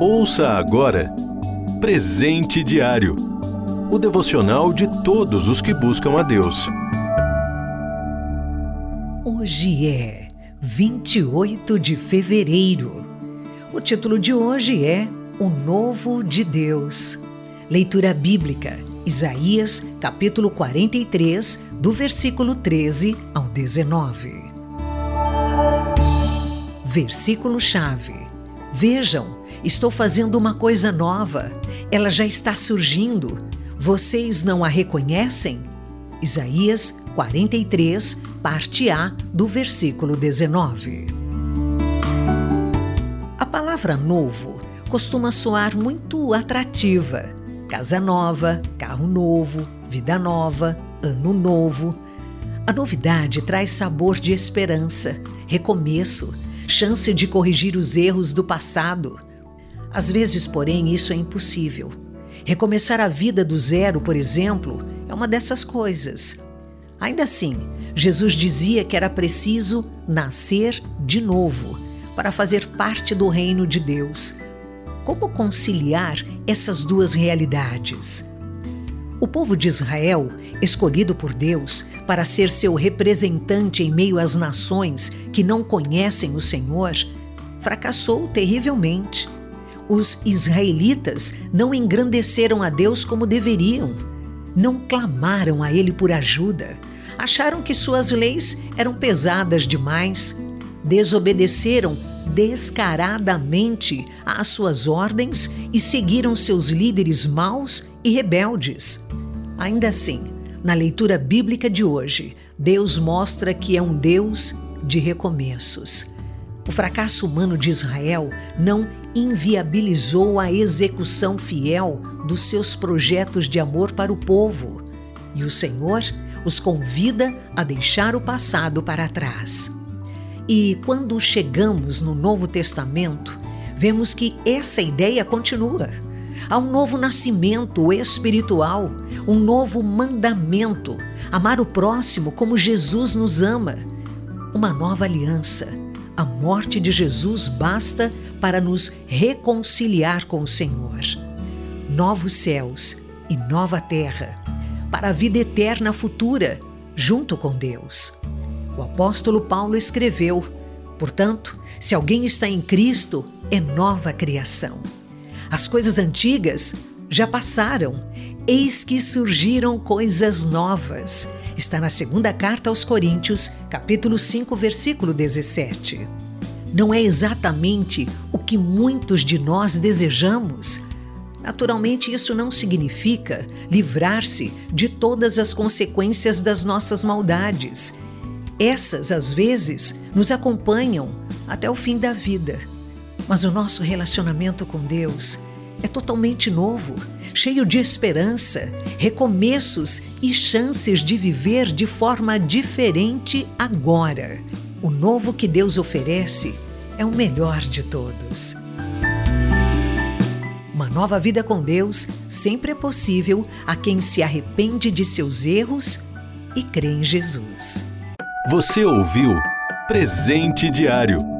Ouça agora Presente Diário o devocional de todos os que buscam a Deus. Hoje é 28 de fevereiro. O título de hoje é O Novo de Deus. Leitura bíblica, Isaías, capítulo 43, do versículo 13 ao 19. Versículo-chave. Vejam, estou fazendo uma coisa nova. Ela já está surgindo. Vocês não a reconhecem? Isaías 43, parte A, do versículo 19. A palavra novo costuma soar muito atrativa. Casa nova, carro novo, vida nova, ano novo. A novidade traz sabor de esperança, recomeço, chance de corrigir os erros do passado. Às vezes, porém, isso é impossível. Recomeçar a vida do zero, por exemplo, é uma dessas coisas. Ainda assim, Jesus dizia que era preciso nascer de novo para fazer parte do reino de Deus. Como conciliar essas duas realidades? O povo de Israel, escolhido por Deus para ser seu representante em meio às nações que não conhecem o Senhor, fracassou terrivelmente. Os israelitas não engrandeceram a Deus como deveriam, não clamaram a Ele por ajuda, acharam que suas leis eram pesadas demais, desobedeceram descaradamente às suas ordens e seguiram seus líderes maus e rebeldes. Ainda assim, na leitura bíblica de hoje, Deus mostra que é um Deus de recomeços. O fracasso humano de Israel não inviabilizou a execução fiel dos seus projetos de amor para o povo, e o Senhor os convida a deixar o passado para trás. E quando chegamos no Novo Testamento, vemos que essa ideia continua. Há um novo nascimento espiritual, um novo mandamento: amar o próximo como Jesus nos ama. Uma nova aliança. A morte de Jesus basta para nos reconciliar com o Senhor. Novos céus e nova terra, para a vida eterna futura, junto com Deus. O apóstolo Paulo escreveu: Portanto, se alguém está em Cristo, é nova criação. As coisas antigas já passaram, eis que surgiram coisas novas. Está na segunda carta aos Coríntios, capítulo 5, versículo 17. Não é exatamente o que muitos de nós desejamos. Naturalmente, isso não significa livrar-se de todas as consequências das nossas maldades essas, às vezes, nos acompanham até o fim da vida. Mas o nosso relacionamento com Deus é totalmente novo, cheio de esperança, recomeços e chances de viver de forma diferente agora. O novo que Deus oferece é o melhor de todos. Uma nova vida com Deus sempre é possível a quem se arrepende de seus erros e crê em Jesus. Você ouviu Presente Diário